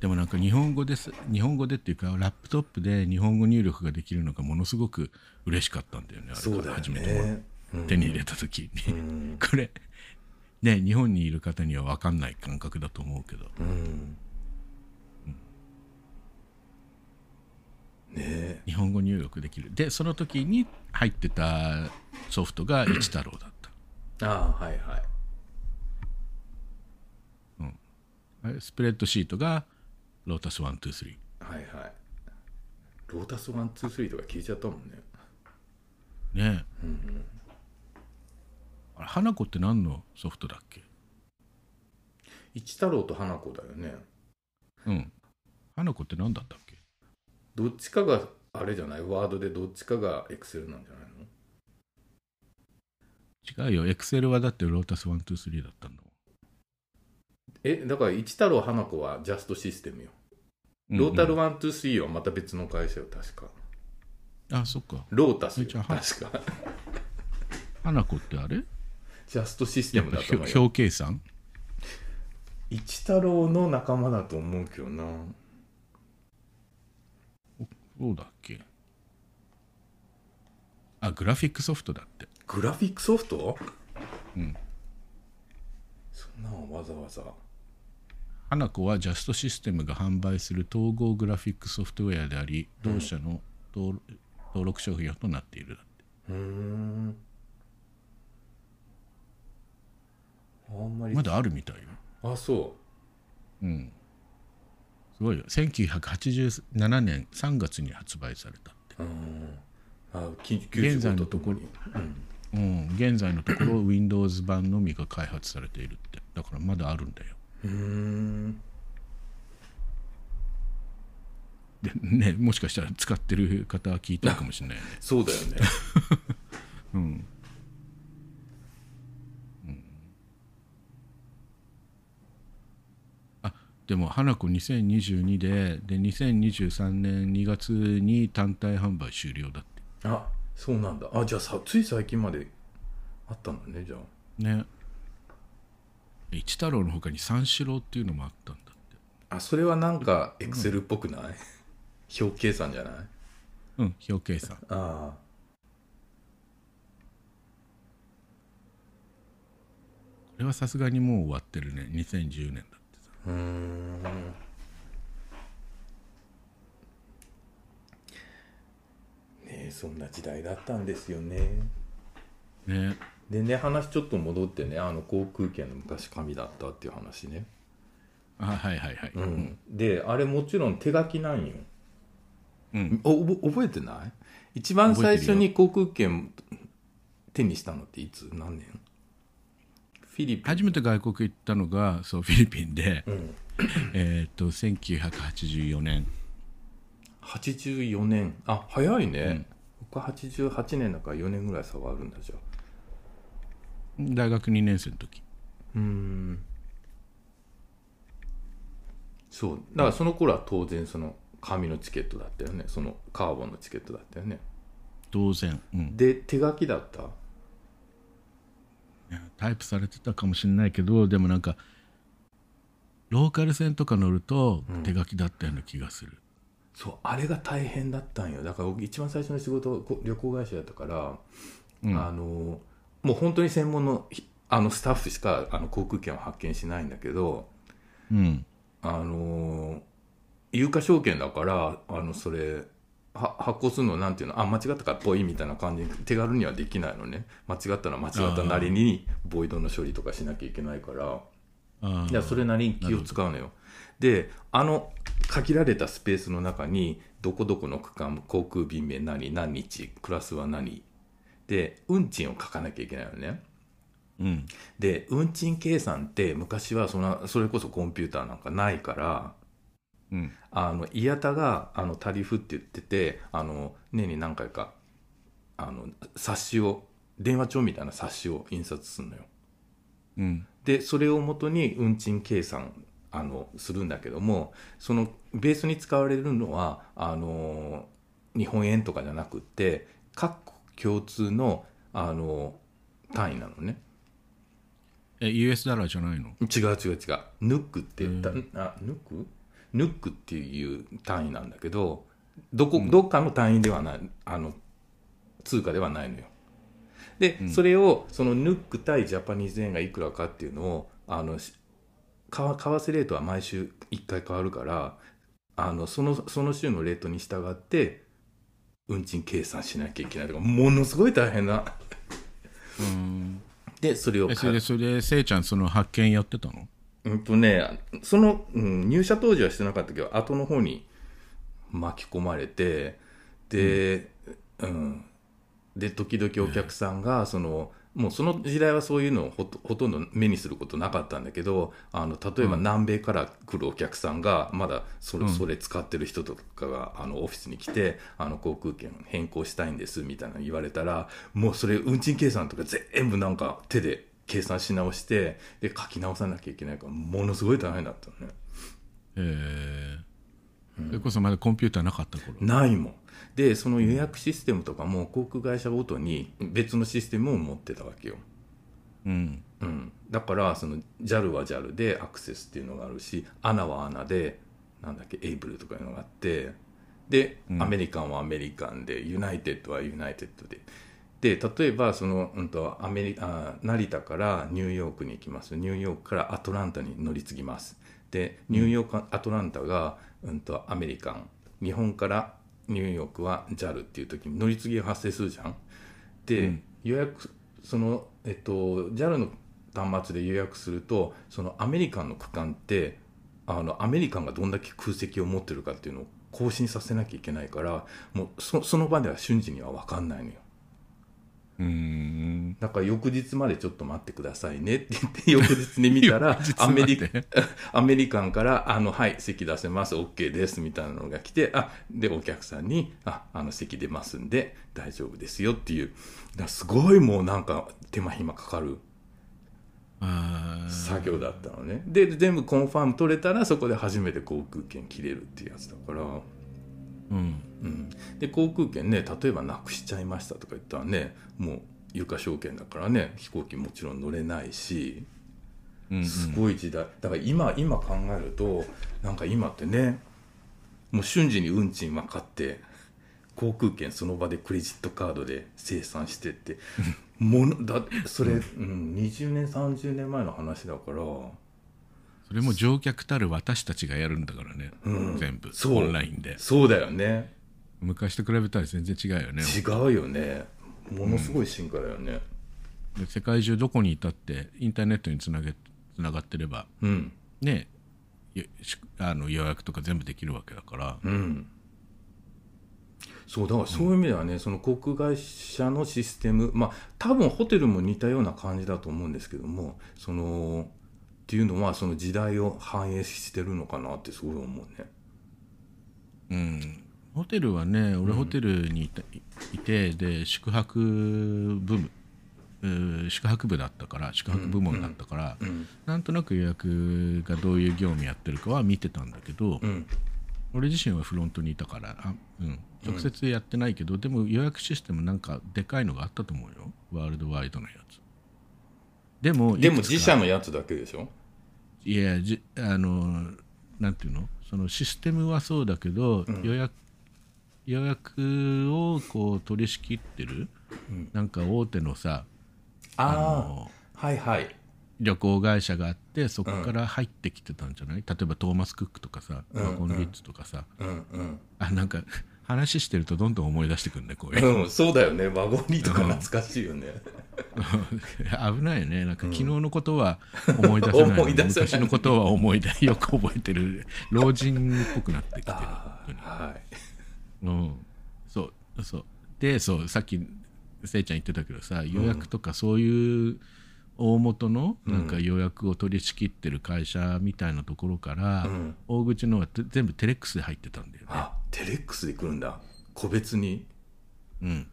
でもなんか日本語です日本語でっていうかラップトップで日本語入力ができるのがものすごく嬉しかったんだよねあれそうだよ初めてね、うん。手に入れた時に、うん。(laughs) これね日本にいる方には分かんない感覚だと思うけど。うんねえ日本語入力できる。でその時に入ってたソフトが一太郎だった。ああはいはい。あれスプレッドシートがロータス123はいはい。ロータス123とか聞いちゃったもんね。ねあれ花子って何のソフトだっけ？一太郎と花子だよね。うん。花子って何だったっけ？どっちかがあれじゃない？ワードでどっちかがエクセルなんじゃないの？違うよ。エクセルはだってロータス123だったんだえだから一太郎花子はジャストシステムよ、ロータルうんうん123はまた別の会社よ確か。あそっか。ロータス確か。花子ってあれ？ジャストシステムだと思うよ。表計算一太郎の仲間だと思うけどなそうだっけ？あグラフィックソフトだって。グラフィックソフト？うん。そんなのわざわざ。花子はジャストシステムが販売する統合グラフィックソフトウェアであり同社の登登録商品となっているだって。うーん。あんまり。まだあるみたいよ。あそう。ん。すごいよ。1987年3月に発売されたって。現在のところ。95うん。うん。現在のところ Windows 版のみが開発されているって。だからまだあるんだよ。うーん。でねもしかしたら使ってる方は聞いてるかもしれないよね。そうだよね。(laughs) うんでも花子2022でで2023年2月に単体販売終了だって。あそうなんだ。あじゃあさつい最近まであったんだねじゃあ。ね。一太郎のほかに三四郎っていうのもあったんだって。あそれはなんかエクセルっぽくない、うん、表計算じゃない？うん。表計算。ああ。これはさすがにもう終わってるね。2010年うーん。ねえそんな時代だったんですよね。ね。でね話ちょっと戻ってねあの航空券の昔紙だったっていう話ね、あはいはいはい、うん。であれもちろん手書きなんよ。うん。お覚えてない？一番最初に航空券手にしたのっていつ？何年？初めて外国行ったのがそうフィリピンで、うん。えーっと1984年。84年。あ早いね、僕は88年だから4年ぐらい差があるんだじゃあ。大学2年生の時。うーん。そう。だからその頃は当然その紙のチケットだったよね。そのカーボンのチケットだったよね。当然、うん、で手書きだった？タイプされてたかもしれないけどでもなんかローカル線とか乗ると手書きだったような気がする、そうあれが大変だったんよ。だから僕一番最初の仕事こ旅行会社だったから、あのもう本当に専門のひあのスタッフしかあの航空券を発見しないんだけどうん。あの有価証券だからあのそれは発行するのなんていうの？あ間違ったからぽいみたいな感じに手軽にはできないのね。間違ったら間違ったなりにボイドの処理とかしなきゃいけないから。あいやそれなりに気を使うのよ。であの限られたスペースの中にどこどこの区間航空便名何何日クラスは何？で運賃を書かなきゃいけないのね。うん。で運賃計算って昔はそのそれこそコンピューターなんかないからうん。あのイタがあのタリフって言っててあの年に何回かあの冊子を電話帳みたいな冊子を印刷するのよ。うん。でそれをもとに運賃計算あのするんだけどもそのベースに使われるのはあの日本円とかじゃなくって各国共通のあの単位なのね。え US ダラーじゃないの？違う違う違う。ヌックって言った、あヌック？ヌックっていう単位なんだけどどこ、どっかの単位ではないあの通貨ではないのよ。で、それをそのヌック対ジャパニーズ円がいくらかっていうのをあのし為為替レートは毎週1回変わるからあのそのその週のレートに従って運賃計算しなきゃいけないとかものすごい大変な。うん。でそれをえそれでそれでせいちゃんその発見やってたの？うんとね、その、うん、入社当時はしてなかったけど、後の方に巻き込まれて、で、うん、で、時々お客さんが、その、もうその時代はそういうのをほとほとんど目にすることなかったんだけど、あの、例えば南米から来るお客さんが、まだそれ、それ使ってる人とかが、あの、オフィスに来て、あの、航空券変更したいんです、みたいなの言われたら、もうそれ、運賃計算とか全部なんか手で計算し直して、で、書き直さなきゃいけないから、ものすごい大変だったのね。ええそれこそまだコンピューターなかった頃？ないもん。で、その予約システムとかも航空会社ごとに別のシステムを持ってたわけよ。うん。うん、だからその JAL は JAL でアクセスっていうのがあるし ANA は ANA でなんだっけエイブルとかいうのがあってで、アメリカンはアメリカンでユナイテッドはユナイテッドでで例えばその、うん、とアメリあ成田からニューヨークに行きます。ニューヨークからアトランタに乗り継ぎます。でニューヨーク、アトランタが、うん、とアメリカン。日本からニューヨークは JAL っていう時に乗り継ぎが発生するじゃん。で、予約そのえっと JAL の端末で予約するとそのアメリカンの区間ってあのアメリカンがどんだけ空席を持ってるかっていうのを更新させなきゃいけないからもうそその場では瞬時には分かんないのようん。だから翌日までちょっと待ってくださいねって言って翌日に見たら (laughs) アメリ (laughs) アメリカンからあのはい席出せます。OK ですみたいなのが来てあでお客さんにああの席出ますんで大丈夫ですよっていう。だすごいもうなんか手間暇かかる作業だったのね。で全部コンファーム取れたらそこで初めて航空券切れるっていうやつだから、うんうん、で航空券ね例えばなくしちゃいましたとか言ったらねもう有価証券だからね飛行機もちろん乗れないしうんすごい時代。だから今今考えるとなんか今ってねもう瞬時に運賃分かって航空券その場でクレジットカードで生産してってものだそれ、うん、20年30年前の話だからそれも乗客たる私たちがやるんだからね、うん。全部。オンラインで。そうだよね。昔と比べたら全然違うよね。違うよね。ものすごい進化だよね。で世界中どこにいたってインターネットにつなげつながってればうん。ねあの予約とか全部できるわけだから、うん。そうだからそういう意味ではね、その航空会社のシステムまあ多分ホテルも似たような感じだと思うんですけどもそのっていうのはその時代を反映してるのかなってすごい思うね。うん、ホテルはね俺ホテルにいた、いてで宿泊部宿泊部だったから宿泊部門だったから、うん。なんとなく予約がどういう業務やってるかは見てたんだけど、うん。俺自身はフロントにいたからあ、うん、直接やってないけど、でも予約システムなんかでかいのがあったと思うよ。ワールドワイドのやつでもでも自社のやつだけでしょ？いやじあのなんていうの？そのシステムはそうだけど、予約予約をこう取り仕切ってる、なんか大手のさああのはいはい。旅行会社があってそこから入ってきてたんじゃない、例えばトーマス・クックとかさ、うんワゴンリッツとかさ。うんうん。あなんか話してるとどんどん思い出してくるねこういう、うん、そうだよね。ワゴンリーとか懐かしいよね、(laughs) 危ないよね。なんか昨日のことは思い出せない (laughs) 思い出せない。昔のことは思い出よく覚えてる老人っぽくなってきてる。はい。うん、そうそう。でそうさっきせいちゃん言ってたけどさ予約とかそういう大元のなんか予約を取り仕切ってる会社みたいなところから、うん。大口のはて全部テレックスで入ってたんだよね。あテレックスで来るんだ。個別に。うん、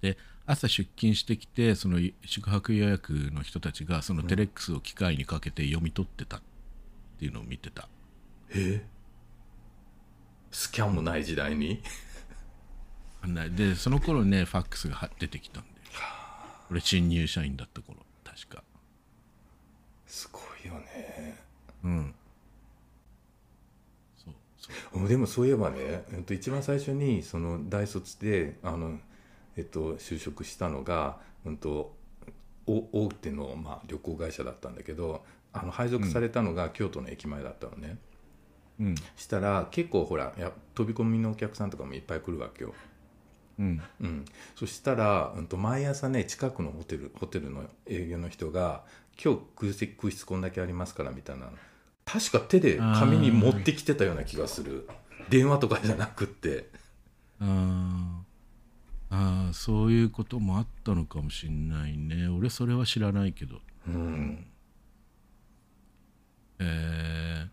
で朝出勤してきてその宿泊予約の人たちがそのテレックスを機械にかけて読み取ってたっていうのを見てた。えスキャンもない時代に？でその頃ねファックスが出てきたんだよ。俺新入社員だった頃確か。すごいよねうん。そうそう。うんでもそういえばね、えっと、一番最初にその大卒であの、えっと、就職したのが、うん、とお大手の、まあ、旅行会社だったんだけどあの配属されたのが京都の駅前だったのね、うん。したら結構ほらや飛び込みのお客さんとかもいっぱい来るわけよ、うん。うん、そしたら、うん、と毎朝ね近くのホテルホテルの営業の人が「今日空席空室こんだけありますから」みたいな。確か手で紙に持ってきてたような気がする。電話とかじゃなくって。あーあー、そういうこともあったのかもしんないね。俺それは知らないけど。うんえ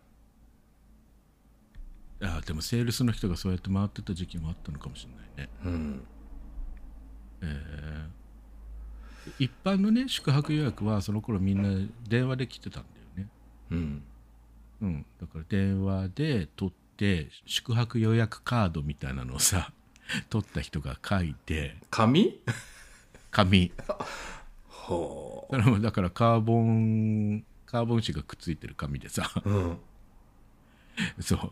ー、あーでもセールスの人がそうやって回ってた時期もあったのかもしれないね。うんえー一般のね、宿泊予約はその頃みんな電話で来てたんだよね。うんうん。だから電話で取って、宿泊予約カードみたいなのをさ、(laughs) 取った人が書いて、紙？紙。はそれもだからカーボンカーボン紙がくっついてる紙でさ。あうん。(laughs) そう、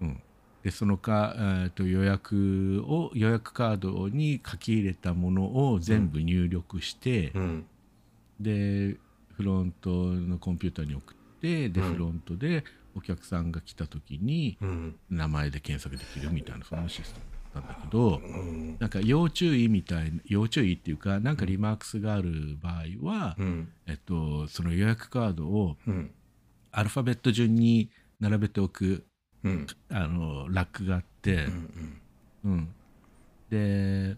うん、でそのか、えー、と予約を予約カードに書き入れたものを全部入力して、うん。でフロントのコンピューターに送ってで、うん。フロントでお客さんが来た時にうん。名前で検索できるみたいなそんなシステムだったんだけど、うん。なんか要注意みたいな要注意っていうかなんかリマークスがある場合は、うん。えっと、その予約カードをうん。アルファベット順に並べておくうん。あのラックがあって、うんで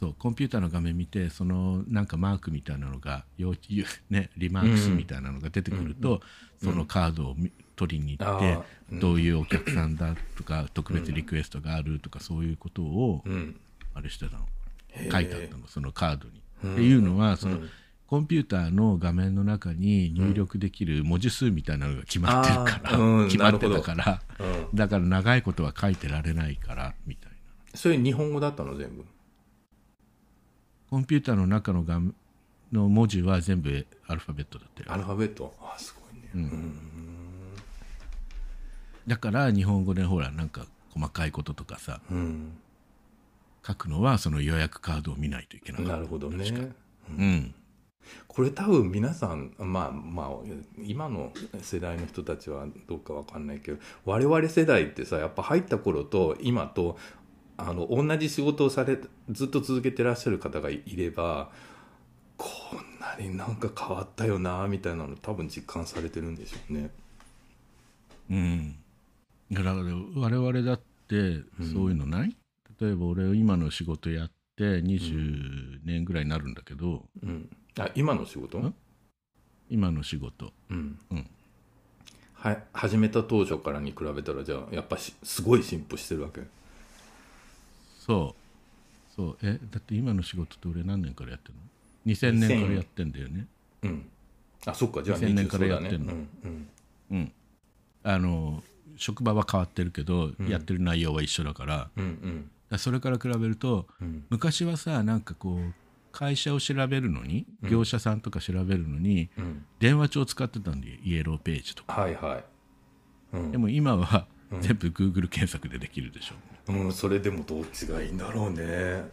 そうコンピューターの画面見てそのなんかマークみたいなのが要 (laughs) ね、リマークスみたいなのが出てくると、そのカードをみ取りに行って、あーどういうお客さんだとか特別リクエストがあるとかそういうことをうん。あれしてたの。へー書いてあったのそのカードに。うん。っていうのはその、うんコンピューターの画面の中に入力できる文字数みたいなのが決まってるから、うん。決まってたから、うん。だから長いことは書いてられないからみたいな。それ日本語だったの全部？コンピューターの中の画面の文字は全部アルファベットだったよ。アルファベット？あすごいねだから日本語でほらなんか細かいこととかさうん書くのはその予約カードを見ないといけなかった。なるほどね。うん。これ多分皆さんまあまあ今の世代の人たちはどうかわかんないけど我々世代ってさやっぱ入った頃と今とあの同じ仕事をされずっと続けてらっしゃる方がいればこんなになんか変わったよなみたいなの多分実感されてるんでしょうね。うんだから我々だってそういうのない、例えば俺今の仕事やって20年ぐらいになるんだけど、うん、あ今の仕事？ん。今の仕事。うん。うん。は始めた当初からに比べたらじゃあやっぱしすごい進歩してるわけ？そう。そう。えだって今の仕事って俺何年からやってるの？2000年からやってんだよね。うん。あそっか。じゃあ2000年からやってんの。ねうん。うん。あの職場は変わってるけど、やってる内容は一緒だから。それから比べると、うん。昔はさなんかこう会社を調べるのに業者さんとか調べるのに、うん。電話帳を使ってたんでイエローページとか。はいはい。うん。でも今は全部 Google 検索でできるでしょ、うん、それでもどっちがいいんだろうね。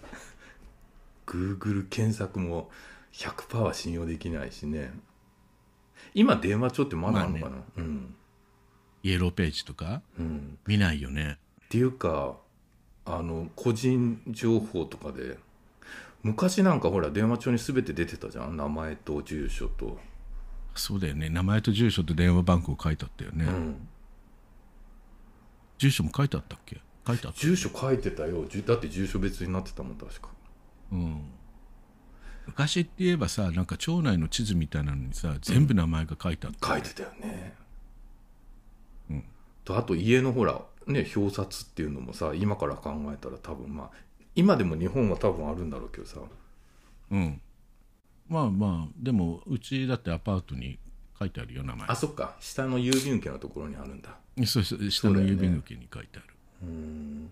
Google 検索も100%は信用できないしね。今電話帳ってまだあるのかな、うんイエローページとかうん。見ないよね。っていうかあの個人情報とかで昔なんかほら電話帳に全て出てたじゃん？名前と住所と、そうだよね。名前と住所と電話番号書いてあったよね、うん、住所も書いてあったっけ？書いてあった住所書いてたよ。だって住所別になってたもん確か。うん。昔って言えばさなんか町内の地図みたいなのにさ全部名前が書いてあった、書いてたよね。うんとあと家のほらね表札っていうのもさ今から考えたら多分まあ今でも日本は多分あるんだろうけどさ。うん。まあまあでもうちだってアパートに書いてあるよ名前。あそっか。下の郵便受けのところにあるんだ。そうそう下の郵便受けに書いてある。うん。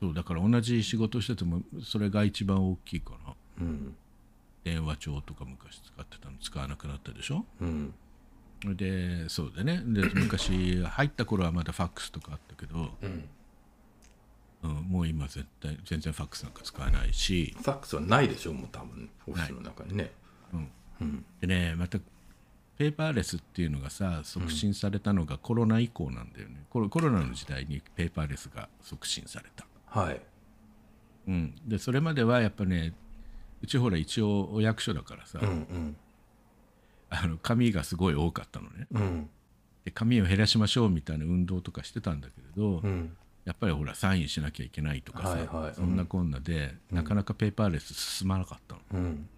そうだから同じ仕事しててもそれが一番大きいかな。うん。電話帳とか昔使ってたの使わなくなったでしょ？うんでそうでね。で (clears throat) 昔入った頃はまだファックスとかあったけど、うん。うん、もう今絶対全然ファックスなんか使わないし。ファックスはないでしょもう多分オフィスの中にね。でねまたペーパーレスっていうのがさ促進されたのがコロナ以降なんだよね、コロコロナの時代にペーパーレスが促進された、はい。うん、でそれまではやっぱねうちほら一応お役所だからさ、うんうんあの紙がすごい多かったのね。うん。で紙を減らしましょうみたいな運動とかしてたんだけれど、うん。やっぱりほらサインしなきゃいけないとかさ、はいはい。そんなこんなで、なかなかペーパーレス進まなかったの。うん。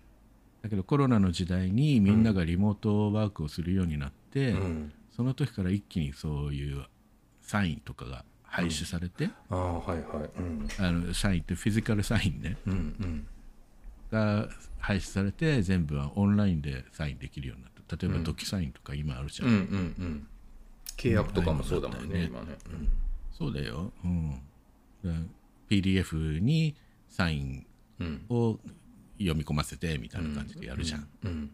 だけどコロナの時代にみんながリモートワークをするようになって、うん。その時から一気にそういうサインとかが廃止されて、ああはいはい。うん。あのサインってフィジカルサインね。うんうんが廃止されて全部はオンラインでサインできるようになった。例えばドキサインとか今あるじゃん、うんうんうん。契約とかもそうだもんねうん。今ねそうだよ、うん、だ PDF にサインうんを読み込ませてみたいな感じでやるじゃん、うん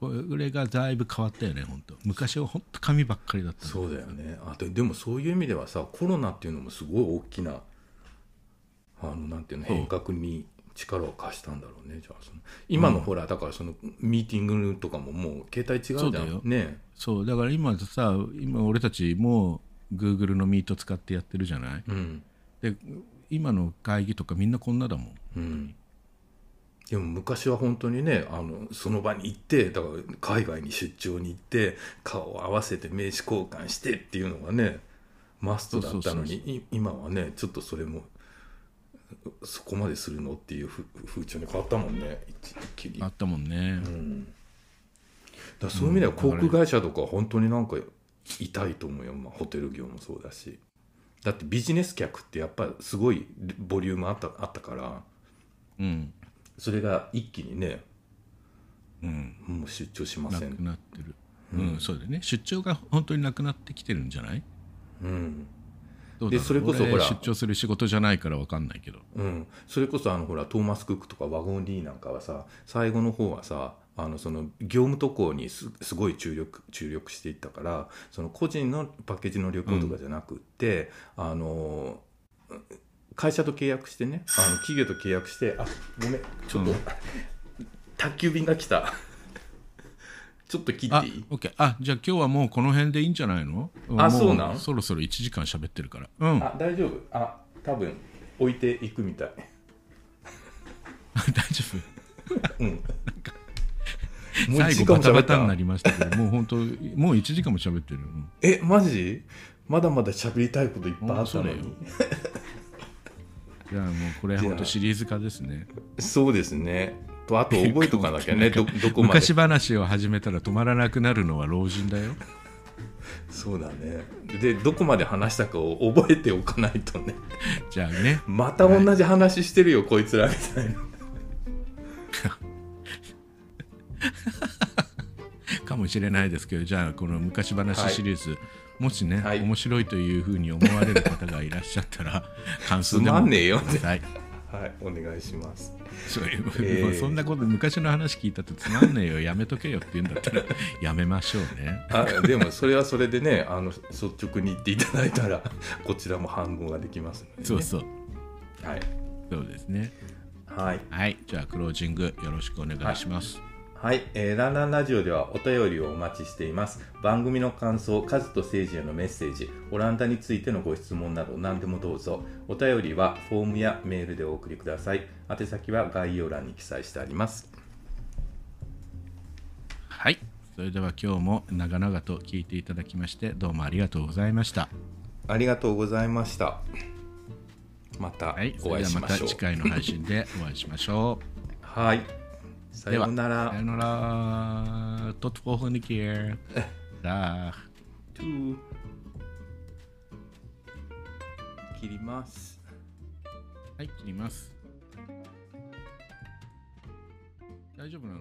これがだいぶ変わったよね本当昔は本当紙ばっかりだったのそうだよね。あででもそういう意味ではさコロナっていうのもすごい大きなあのなんていうの変革に力を貸したんだろうね。じゃあその今のほら、だからそのミーティングとかももう携帯違うじゃん。ねそうだから今さ今俺たちも Google のミート使ってやってるじゃない？うん。で今の会議とかみんなこんなだもん。うん。でも昔は本当にねあのその場に行ってだから海外に出張に行って顔を合わせて名刺交換してっていうのがねマストだったのに今はねちょっとそれもそこまでするのっていうふ風潮に変わったもんね。一気に。あったもんね、だからそういう意味では航空会社とかは本当になんか痛いと思うよ、まあ、ホテル業もそうだし。だってビジネス客ってやっぱりすごいボリュームあったあったから。うん。それが一気にねうん。もう出張しまなせん。くなってる。うん、そうだよね。出張が本当になくなってきてるんじゃない？うん、でそれこそ俺ほら出張する仕事じゃないから分かんないけど。うん、それこそあのほらトーマス・クックとかワゴン・リーなんかはさ最後の方はさあのその業務渡航にすすごい注力注力していったからその個人のパッケージの旅行とかじゃなくって、あの会社と契約してねあの企業と契約してあごめんちょっと、うん。(laughs) 宅急便が来たちょっと切っあていい？オッケーあじゃあ今日はもうこの辺でいいんじゃないの？あもそうなん？そろそろ1時間喋ってるから。うん。あ大丈夫？あ多分置いていくみたい。大丈夫？うん。(laughs) 最1後バタバタになりましたけどもう本当もう1時間も喋ってる、うん。えマジ？まだまだ喋りたいこといっぱいあったのよに (laughs) じゃあもうこれ本当シリーズ化ですね。そうですねとあと覚えとかなきゃね。(laughs) どどこまで。昔話を始めたら止まらなくなるのは老人だよ。(laughs) そうだね。でどこまで話したかを覚えておかないとね。じゃあね。また同じ話してるよ、こいつらみたいな。(laughs) かもしれないですけどじゃあこの昔話シリーズ、もしね、はい。面白いというふうに思われる方がいらっしゃったら感想でもつまんねえよ。くださいはいお願いします。そういう、えー。そんなこと昔の話聞いたってつまんねえよ。(laughs) やめとけよって言うんだったら (laughs) やめましょうね。あでもそれはそれでね (laughs) あの率直に言っていただいたらこちらも反応ができますので、ね、そうそう。はい、そうですね。はい。はい。じゃあクロージングよろしくお願いします、はい、えーランランラジオではお便りをお待ちしています。番組の感想、カズとセイジへのメッセージ、オランダについてのご質問など何でもどうぞ。お便りはフォームやメールでお送りください。宛先は概要欄に記載してあります。はいそれでは今日も長々と聞いていただきましてどうもありがとうございましたありがとうございました。またお会いしましょう。た次回の配信でお会いしましょうはい。さようなら。さよ。なら。tot volgende keer dag トゥー切ります。はい切ります。大丈夫なの？